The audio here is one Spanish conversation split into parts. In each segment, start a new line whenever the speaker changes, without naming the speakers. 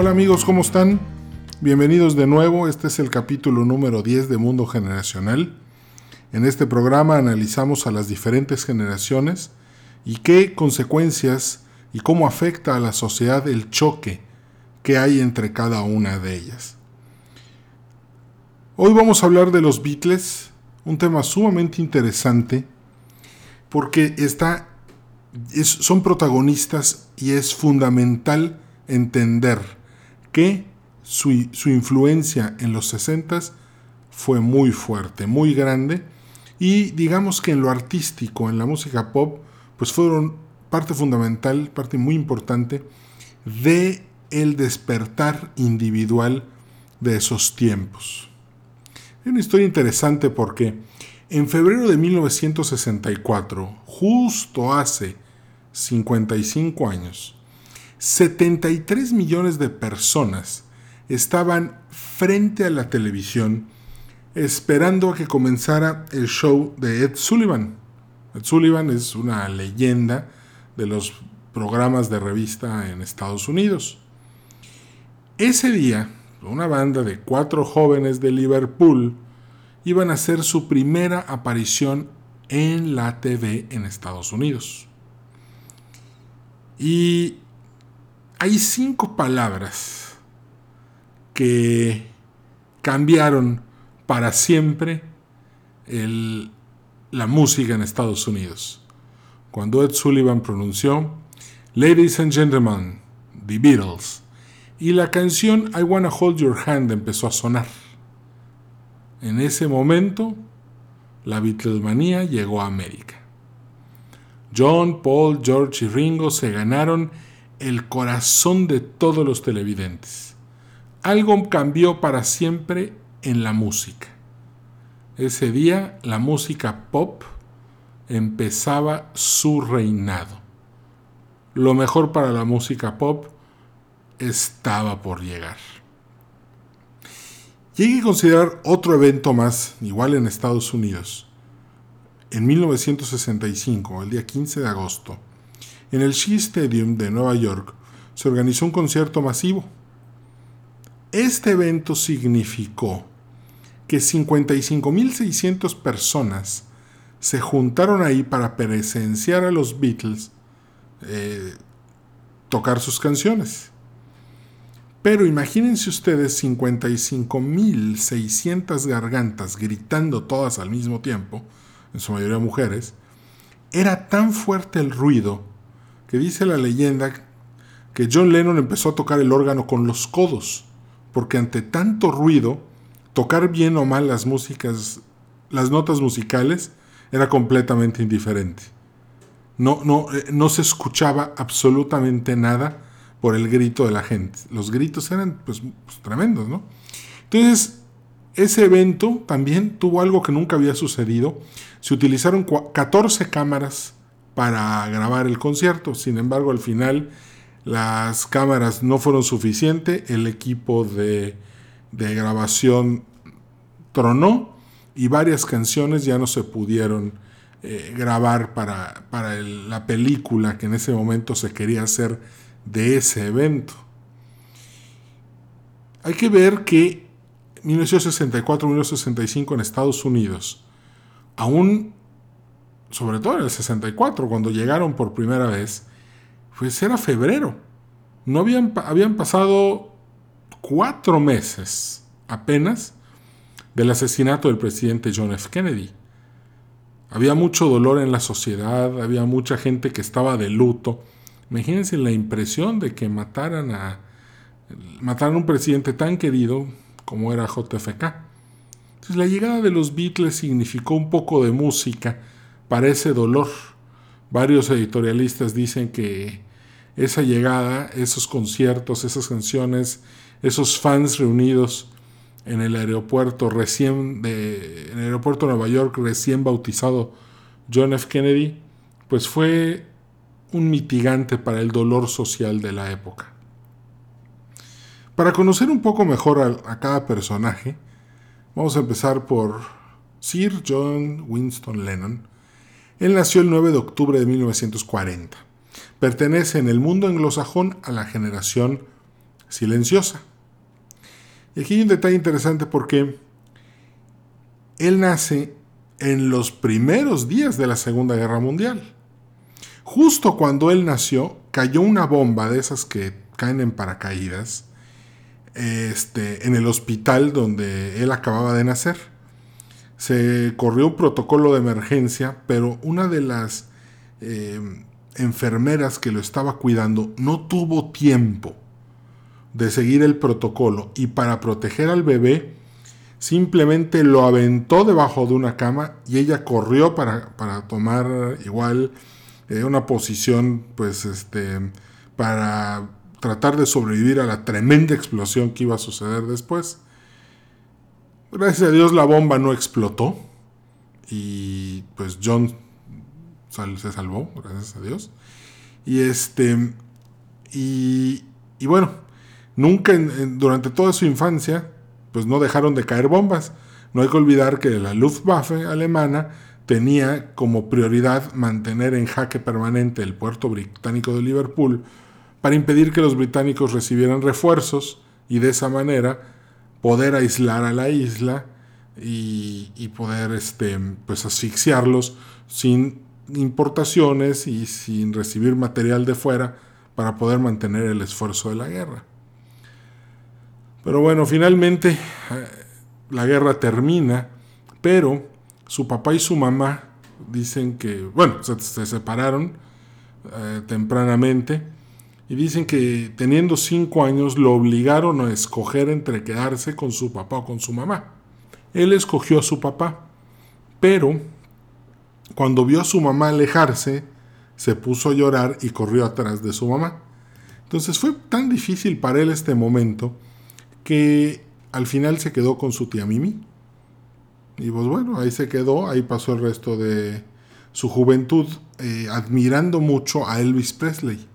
Hola amigos, ¿cómo están? Bienvenidos de nuevo, este es el capítulo número 10 de Mundo Generacional. En este programa analizamos a las diferentes generaciones y qué consecuencias y cómo afecta a la sociedad el choque que hay entre cada una de ellas. Hoy vamos a hablar de los Beatles, un tema sumamente interesante porque está, son protagonistas y es fundamental entender que su, influencia en los 60 fue muy fuerte, muy grande, y digamos que en lo artístico, en la música pop, pues fueron parte fundamental, parte muy importante de el despertar individual de esos tiempos. Es una historia interesante porque en febrero de 1964, justo hace 55 años, 73 millones de personas estaban frente a la televisión esperando a que comenzara el show de Ed Sullivan. Ed Sullivan es una leyenda de los programas de revista en Estados Unidos. Ese día, una banda de cuatro jóvenes de Liverpool iban a hacer su primera aparición en la TV en Estados Unidos. Y hay cinco palabras que cambiaron para siempre la música en Estados Unidos. Cuando Ed Sullivan pronunció Ladies and Gentlemen, The Beatles, y la canción I Wanna Hold Your Hand empezó a sonar. En ese momento, la Beatlemanía llegó a América. John, Paul, George y Ringo se ganaron el corazón de todos los televidentes. Algo cambió para siempre en la música. Ese día la música pop empezaba su reinado. Lo mejor para la música pop estaba por llegar. Y hay que considerar otro evento más, igual en Estados Unidos. En 1965, el día 15 de agosto, en el Shea Stadium de Nueva York se organizó un concierto masivo. Este evento significó que 55.600 personas se juntaron ahí para presenciar a los Beatles eh, tocar sus canciones. Pero imagínense ustedes 55.600 gargantas gritando todas al mismo tiempo, en su mayoría mujeres. Era tan fuerte el ruido que dice la leyenda que John Lennon empezó a tocar el órgano con los codos, porque ante tanto ruido, tocar bien o mal las músicas, las notas musicales, era completamente indiferente. No, no, eh, no se escuchaba absolutamente nada por el grito de la gente. Los gritos eran pues, pues tremendos, ¿no? Entonces, ese evento también tuvo algo que nunca había sucedido. Se utilizaron 14 cámaras para grabar el concierto. Sin embargo, al final las cámaras no fueron suficientes, el equipo de, grabación tronó y varias canciones ya no se pudieron eh, grabar para, para la película que en ese momento se quería hacer de ese evento. Hay que ver que 1964-1965 en Estados Unidos, aún sobre todo en el 64, cuando llegaron por primera vez, pues era febrero. No habían, habían pasado cuatro meses apenas del asesinato del presidente John F. Kennedy. Había mucho dolor en la sociedad, había mucha gente que estaba de luto. Imagínense la impresión de que mataran a, mataran a un presidente tan querido como era JFK. Entonces la llegada de los Beatles significó un poco de música parece dolor. Varios editorialistas dicen que esa llegada, esos conciertos, esas canciones, esos fans reunidos en el aeropuerto recién de, aeropuerto Nueva York recién bautizado John F. Kennedy, pues fue un mitigante para el dolor social de la época. Para conocer un poco mejor a cada personaje, vamos a empezar por Sir John Winston Lennon, él nació el 9 de octubre de 1940. Pertenece en el mundo anglosajón a la generación silenciosa. Y aquí hay un detalle interesante porque él nace en los primeros días de la Segunda Guerra Mundial. Justo cuando él nació, cayó una bomba de esas que caen en paracaídas este, en el hospital donde él acababa de nacer. Se corrió un protocolo de emergencia, pero una de las eh, enfermeras que lo estaba cuidando no tuvo tiempo de seguir el protocolo y para proteger al bebé simplemente lo aventó debajo de una cama y ella corrió para, tomar igual eh, una posición pues este para tratar de sobrevivir a la tremenda explosión que iba a suceder después. Gracias a Dios la bomba no explotó y pues John se salvó, gracias a Dios. Y este y, y bueno, nunca durante toda su infancia pues no dejaron de caer bombas. No hay que olvidar que la Luftwaffe alemana tenía como prioridad mantener en jaque permanente el puerto británico de Liverpool para impedir que los británicos recibieran refuerzos y de esa manera poder aislar a la isla y, poder este, pues asfixiarlos sin importaciones y sin recibir material de fuera para poder mantener el esfuerzo de la guerra. Pero bueno, finalmente eh, la guerra termina, pero su papá y su mamá dicen que, bueno, se, separaron eh, tempranamente y dicen que teniendo cinco años lo obligaron a escoger entre quedarse con su papá o con su mamá. Él escogió a su papá, pero cuando vio a su mamá alejarse, se puso a llorar y corrió atrás de su mamá. Entonces fue tan difícil para él este momento que al final se quedó con su tía Mimi. Y pues bueno, ahí se quedó, ahí pasó el resto de su juventud, eh, admirando mucho a Elvis Presley.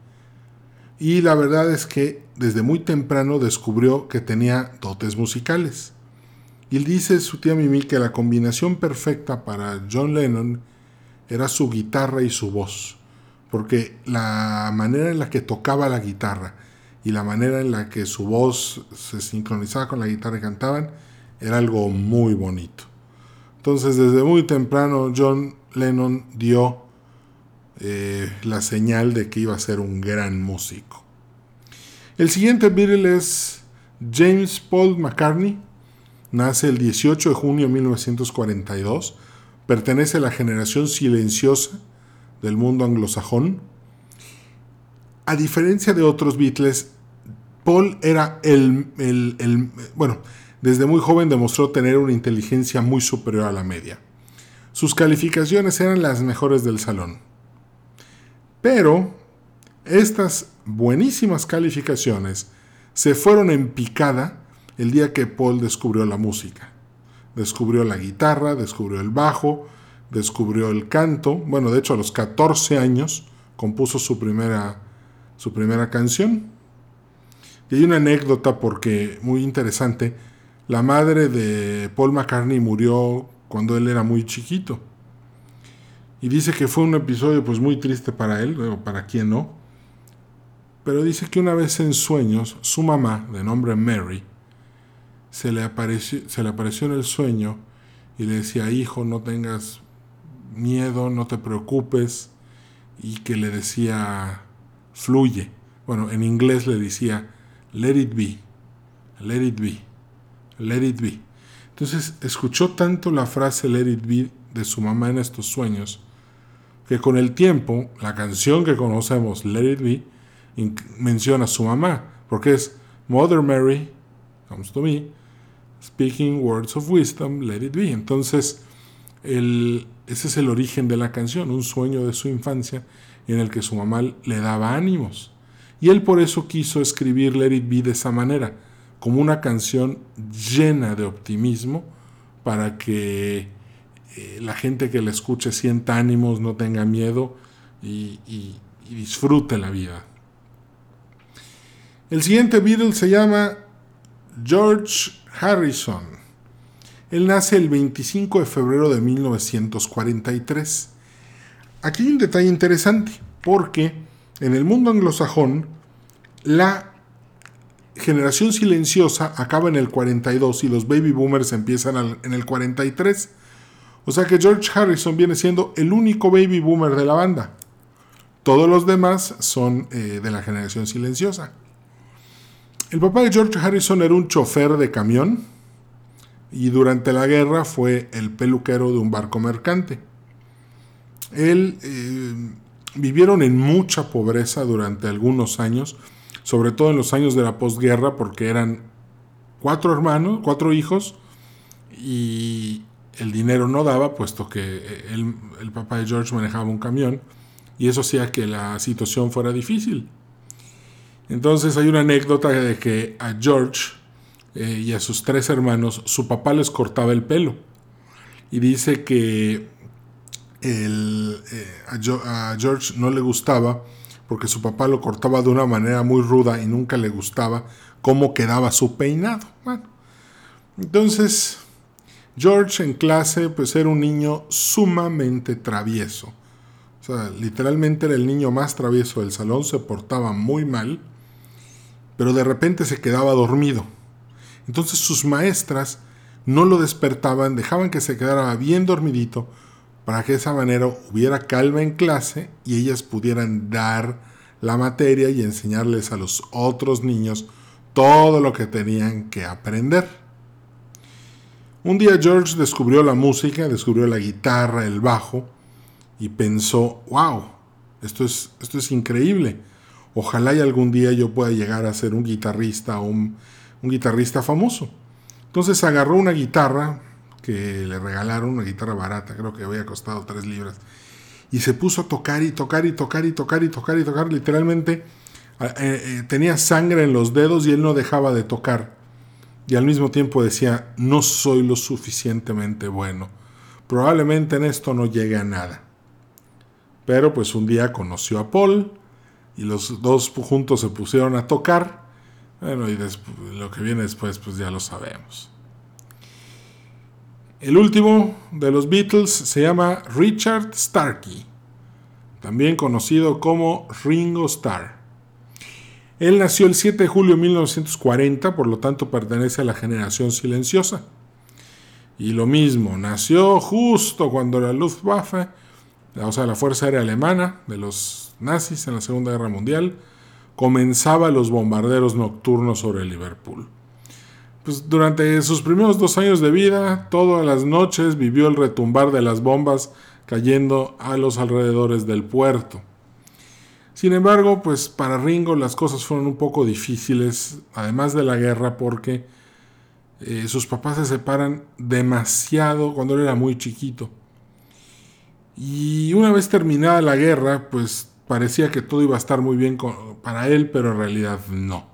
Y la verdad es que desde muy temprano descubrió que tenía dotes musicales. Y dice su tía Mimi que la combinación perfecta para John Lennon era su guitarra y su voz, porque la manera en la que tocaba la guitarra y la manera en la que su voz se sincronizaba con la guitarra y cantaban era algo muy bonito. Entonces desde muy temprano John Lennon dio eh, la señal de que iba a ser un gran músico. El siguiente Beatle es James Paul McCartney. Nace el 18 de junio de 1942. Pertenece a la generación silenciosa del mundo anglosajón. A diferencia de otros Beatles, Paul era el, bueno, desde muy joven demostró tener una inteligencia muy superior a la media. Sus calificaciones eran las mejores del salón. Pero estas buenísimas calificaciones se fueron en picada el día que Paul descubrió la música. Descubrió la guitarra, descubrió el bajo, descubrió el canto. Bueno, de hecho a los 14 años compuso su primera, su primera canción. Y hay una anécdota porque muy interesante. La madre de Paul McCartney murió cuando él era muy chiquito. Y dice que fue un episodio pues muy triste para él, o para quien no. Pero dice que una vez en sueños, su mamá, de nombre Mary, se le apareció, se le apareció en el sueño y le decía, hijo, no tengas miedo, no te preocupes, y que le decía, fluye. Bueno, en inglés le decía, let it be, let it be, let it be. Entonces escuchó tanto la frase let it be de su mamá en estos sueños, que con el tiempo la canción que conocemos, let it be, menciona a su mamá, porque es Mother Mary comes to me, speaking words of wisdom, let it be. Entonces, ese es el origen de la canción, un sueño de su infancia en el que su mamá le daba ánimos. Y él por eso quiso escribir Let It Be de esa manera, como una canción llena de optimismo para que eh, la gente que la escuche sienta ánimos, no tenga miedo y, y disfrute la vida. El siguiente Beatle se llama George Harrison. Él nace el 25 de febrero de 1943. Aquí hay un detalle interesante, porque en el mundo anglosajón, la generación silenciosa acaba en el 42 y los baby boomers empiezan en el 43. O sea que George Harrison viene siendo el único baby boomer de la banda. Todos los demás son eh, de la generación silenciosa. El papá de George Harrison era un chofer de camión y durante la guerra fue el peluquero de un barco mercante. Él eh, vivieron en mucha pobreza durante algunos años, sobre todo en los años de la posguerra, porque eran cuatro hermanos, cuatro hijos, y el dinero no daba, puesto que eh, el papá de George manejaba un camión, y eso hacía que la situación fuera difícil. Entonces hay una anécdota de que a George eh, y a sus tres hermanos su papá les cortaba el pelo. Y dice que eh, a, George no le gustaba porque su papá lo cortaba de una manera muy ruda y nunca le gustaba cómo quedaba su peinado. entonces George en clase pues era un niño sumamente travieso. O sea, literalmente era el niño más travieso del salón, se portaba muy mal pero de repente se quedaba dormido. Entonces sus maestras no lo despertaban, dejaban que se quedara bien dormidito para que de esa manera hubiera calma en clase y ellas pudieran dar la materia y enseñarles a los otros niños todo lo que tenían que aprender. Un día George descubrió la música, descubrió la guitarra, el bajo y pensó, wow, esto es, esto es increíble Ojalá y algún día yo pueda llegar a ser un guitarrista o un, guitarrista famoso. Entonces agarró una guitarra que le regalaron, una guitarra barata, creo que había costado 3 libras, y se puso a tocar y tocar y tocar y tocar y tocar y tocar. Literalmente eh, eh, tenía sangre en los dedos y él no dejaba de tocar. Y al mismo tiempo decía, no soy lo suficientemente bueno. Probablemente en esto no llegue a nada. Pero pues un día conoció a Paul, y los dos juntos se pusieron a tocar. Bueno, y lo que viene después, pues ya lo sabemos. El último de los Beatles se llama Richard Starkey, también conocido como Ringo Starr. Él nació el 7 de julio de 1940, por lo tanto pertenece a la generación silenciosa. Y lo mismo, nació justo cuando la Luftwaffe, o sea, la Fuerza Aérea Alemana de los nazis en la Segunda Guerra Mundial, comenzaba los bombarderos nocturnos sobre Liverpool. Pues durante sus primeros dos años de vida, todas las noches vivió el retumbar de las bombas cayendo a los alrededores del puerto. Sin embargo, pues para Ringo las cosas fueron un poco difíciles, además de la guerra, porque eh, sus papás se separan demasiado cuando él era muy chiquito. Y una vez terminada la guerra, pues parecía que todo iba a estar muy bien para él, pero en realidad no.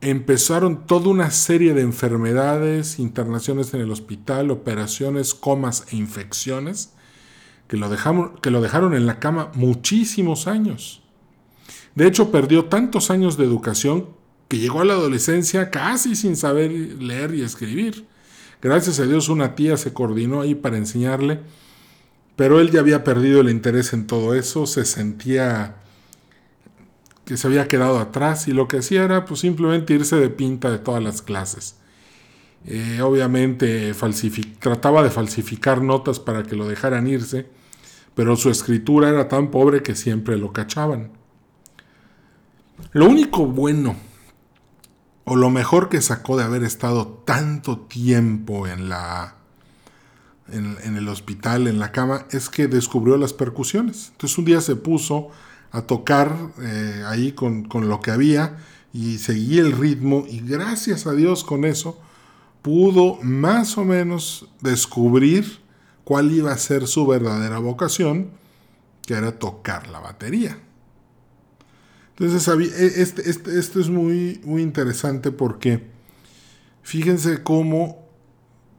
Empezaron toda una serie de enfermedades, internaciones en el hospital, operaciones, comas e infecciones que lo, dejaron, que lo dejaron en la cama muchísimos años. De hecho, perdió tantos años de educación que llegó a la adolescencia casi sin saber leer y escribir. Gracias a Dios una tía se coordinó ahí para enseñarle pero él ya había perdido el interés en todo eso, se sentía que se había quedado atrás y lo que hacía era pues simplemente irse de pinta de todas las clases. Eh, obviamente trataba de falsificar notas para que lo dejaran irse, pero su escritura era tan pobre que siempre lo cachaban. Lo único bueno o lo mejor que sacó de haber estado tanto tiempo en la en, el hospital, en la cama, es que descubrió las percusiones. Entonces un día se puso a tocar eh, ahí con, con, lo que había y seguía el ritmo y gracias a Dios con eso pudo más o menos descubrir cuál iba a ser su verdadera vocación, que era tocar la batería. Entonces, e, este, este, esto es muy, muy interesante porque fíjense cómo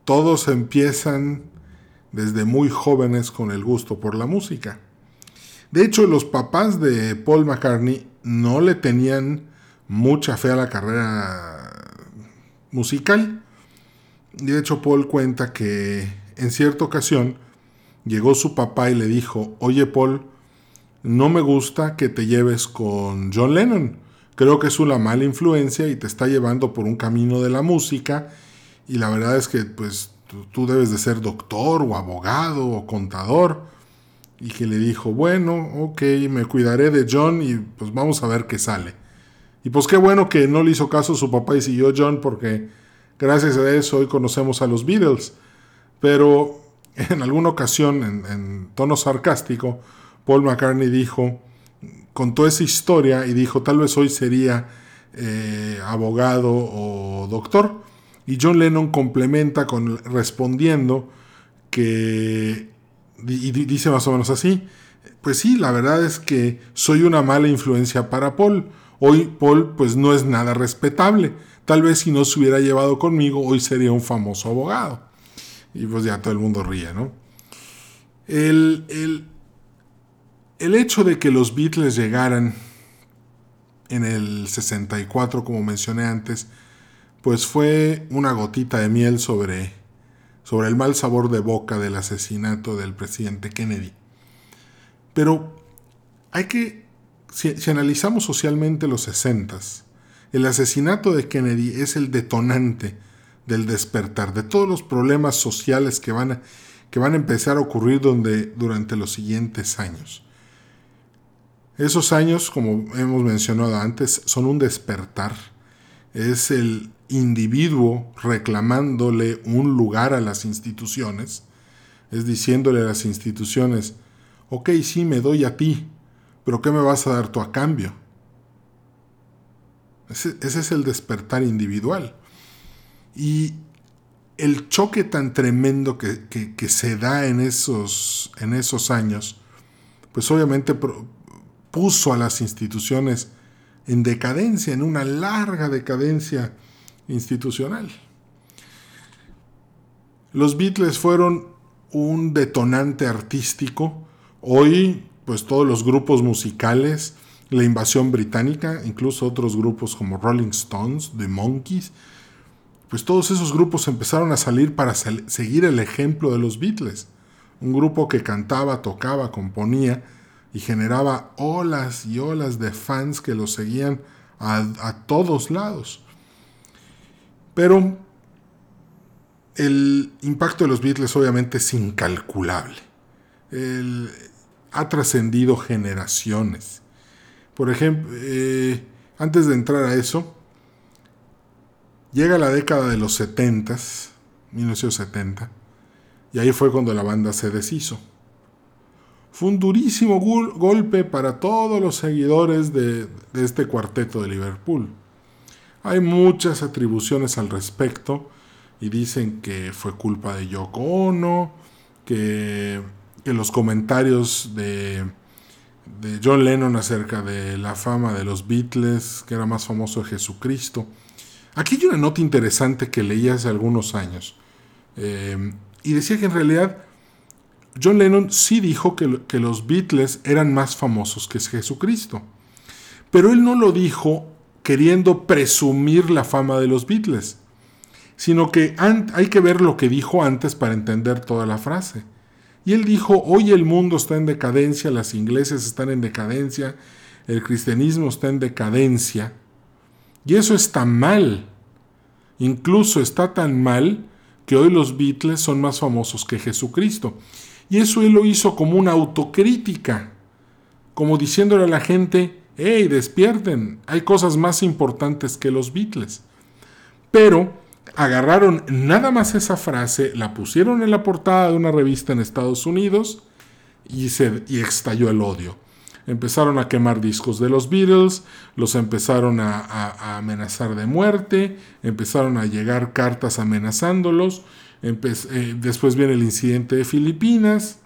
todos empiezan desde muy jóvenes con el gusto por la música. De hecho, los papás de Paul McCartney no le tenían mucha fe a la carrera musical. De hecho, Paul cuenta que en cierta ocasión llegó su papá y le dijo, oye Paul, no me gusta que te lleves con John Lennon, creo que es una mala influencia y te está llevando por un camino de la música y la verdad es que pues tú debes de ser doctor o abogado o contador. Y que le dijo, bueno, ok, me cuidaré de John y pues vamos a ver qué sale. Y pues qué bueno que no le hizo caso a su papá y siguió John porque gracias a eso hoy conocemos a los Beatles. Pero en alguna ocasión, en, tono sarcástico, Paul McCartney dijo, contó esa historia y dijo, tal vez hoy sería eh, abogado o doctor. Y John Lennon complementa con respondiendo que, y dice más o menos así, pues sí, la verdad es que soy una mala influencia para Paul. Hoy Paul pues no es nada respetable. Tal vez si no se hubiera llevado conmigo, hoy sería un famoso abogado. Y pues ya todo el mundo ríe, ¿no? El, el, el hecho de que los Beatles llegaran en el 64, como mencioné antes, pues fue una gotita de miel sobre, sobre el mal sabor de boca del asesinato del presidente Kennedy. Pero hay que, si, analizamos socialmente los 60, el asesinato de Kennedy es el detonante del despertar, de todos los problemas sociales que van a, que van a empezar a ocurrir durante los siguientes años. Esos años, como hemos mencionado antes, son un despertar. Es el individuo reclamándole un lugar a las instituciones, es diciéndole a las instituciones, ok, sí, me doy a ti, pero ¿qué me vas a dar tú a cambio? Ese, es el despertar individual. Y el choque tan tremendo que, que, se da en esos, en esos años, pues obviamente puso a las instituciones en decadencia, en una larga decadencia institucional. Los Beatles fueron un detonante artístico. Hoy, pues todos los grupos musicales, la invasión británica, incluso otros grupos como Rolling Stones, The Monkeys, pues todos esos grupos empezaron a salir para seguir el ejemplo de los Beatles. Un grupo que cantaba, tocaba, componía y generaba olas y olas de fans que lo seguían a, todos lados. Pero el impacto de los Beatles obviamente es incalculable. ha trascendido generaciones. Por ejemplo, eh, antes de entrar a eso, llega la década de los 70, 1970, y ahí fue cuando la banda se deshizo. Fue un durísimo golpe para todos los seguidores de este cuarteto de Liverpool. Hay muchas atribuciones al respecto y dicen que fue culpa de Yoko Ono, que, los comentarios de, de John Lennon acerca de la fama de los Beatles, que era más famoso de Jesucristo. Aquí hay una nota interesante que leí hace algunos años. Eh, y decía que en realidad John Lennon sí dijo que, que, los Beatles eran más famosos que Jesucristo. Pero él no lo dijo queriendo presumir la fama de los Beatles, sino que hay que ver lo que dijo antes para entender toda la frase. Y él dijo, hoy el mundo está en decadencia, las iglesias están en decadencia, el cristianismo está en decadencia, y eso está mal. Incluso está tan mal que hoy los Beatles son más famosos que Jesucristo. Y eso él lo hizo como una autocrítica, como diciéndole a la gente, ¡Hey, despierten! Hay cosas más importantes que los Beatles. Pero agarraron nada más esa frase, la pusieron en la portada de una revista en Estados Unidos y, se, y estalló el odio. Empezaron a quemar discos de los Beatles, los empezaron a, amenazar de muerte, empezaron a llegar cartas amenazándolos. Eh, después viene el incidente de Filipinas,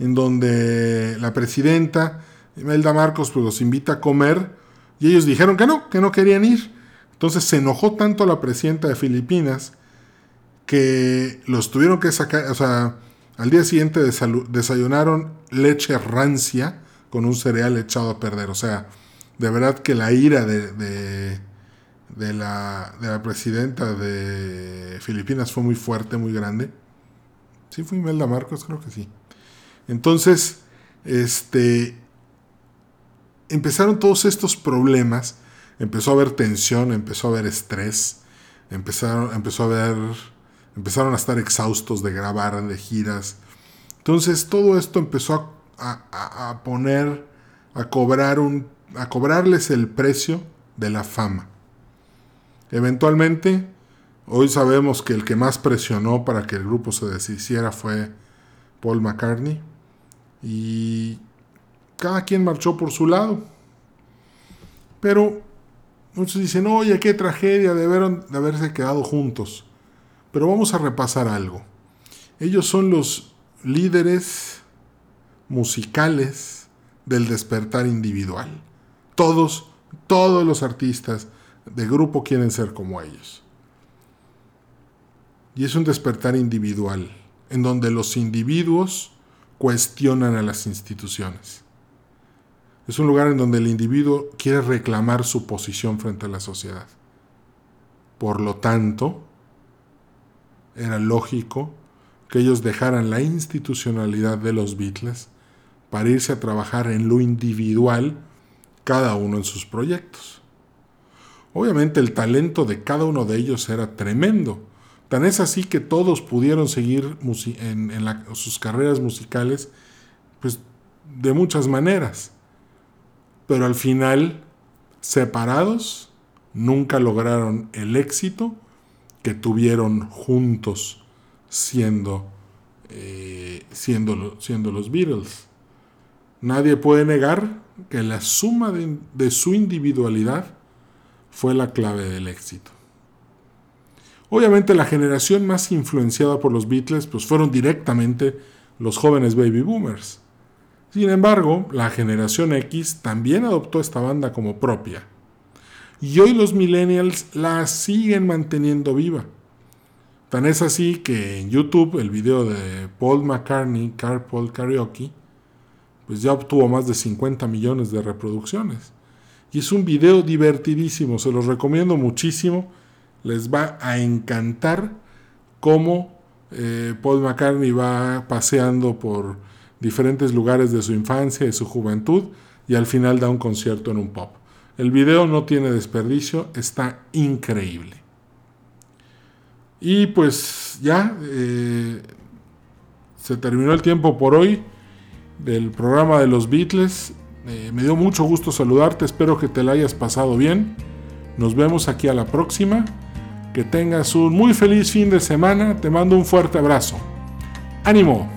en donde la presidenta Imelda Marcos pues los invita a comer y ellos dijeron que no, que no querían ir. Entonces se enojó tanto la presidenta de Filipinas que los tuvieron que sacar, o sea, al día siguiente desayunaron leche rancia con un cereal echado a perder. O sea, de verdad que la ira de, de, la, de la presidenta de Filipinas fue muy fuerte, muy grande. Sí, fue Imelda Marcos, creo que sí. Entonces, este, empezaron todos estos problemas, empezó a haber tensión, empezó a haber estrés, empezaron, empezó a haber, empezaron a estar exhaustos de grabar, de giras. Entonces todo esto empezó a, a poner, a cobrar un, a cobrarles el precio de la fama. Eventualmente, hoy sabemos que el que más presionó para que el grupo se deshiciera fue Paul McCartney y cada quien marchó por su lado. Pero muchos dicen, oye, qué tragedia, debieron de haberse quedado juntos. Pero vamos a repasar algo. Ellos son los líderes musicales del despertar individual. Todos, todos los artistas de grupo quieren ser como ellos. Y es un despertar individual, en donde los individuos cuestionan a las instituciones. Es un lugar en donde el individuo quiere reclamar su posición frente a la sociedad. Por lo tanto, era lógico que ellos dejaran la institucionalidad de los Beatles para irse a trabajar en lo individual, cada uno en sus proyectos. Obviamente el talento de cada uno de ellos era tremendo. Tan es así que todos pudieron seguir en, sus carreras musicales pues, de muchas maneras. Pero al final, separados, nunca lograron el éxito que tuvieron juntos siendo, eh, siendo, los Beatles. Nadie puede negar que la suma de su individualidad fue la clave del éxito. Obviamente la generación más influenciada por los Beatles pues fueron directamente los jóvenes baby boomers. Sin embargo, la generación X también adoptó esta banda como propia. Y hoy los millennials la siguen manteniendo viva. Tan es así que en YouTube el video de Paul McCartney, Carpool Karaoke, pues ya obtuvo más de 50 millones de reproducciones. Y es un video divertidísimo, se los recomiendo muchísimo. Les va a encantar cómo eh, Paul McCartney va paseando por diferentes lugares de su infancia y su juventud y al final da un concierto en un pop. El video no tiene desperdicio, está increíble. Y pues ya eh, se terminó el tiempo por hoy del programa de los Beatles. Eh, me dio mucho gusto saludarte, espero que te la hayas pasado bien. Nos vemos aquí a la próxima. Que tengas un muy feliz fin de semana. Te mando un fuerte abrazo. ¡Ánimo!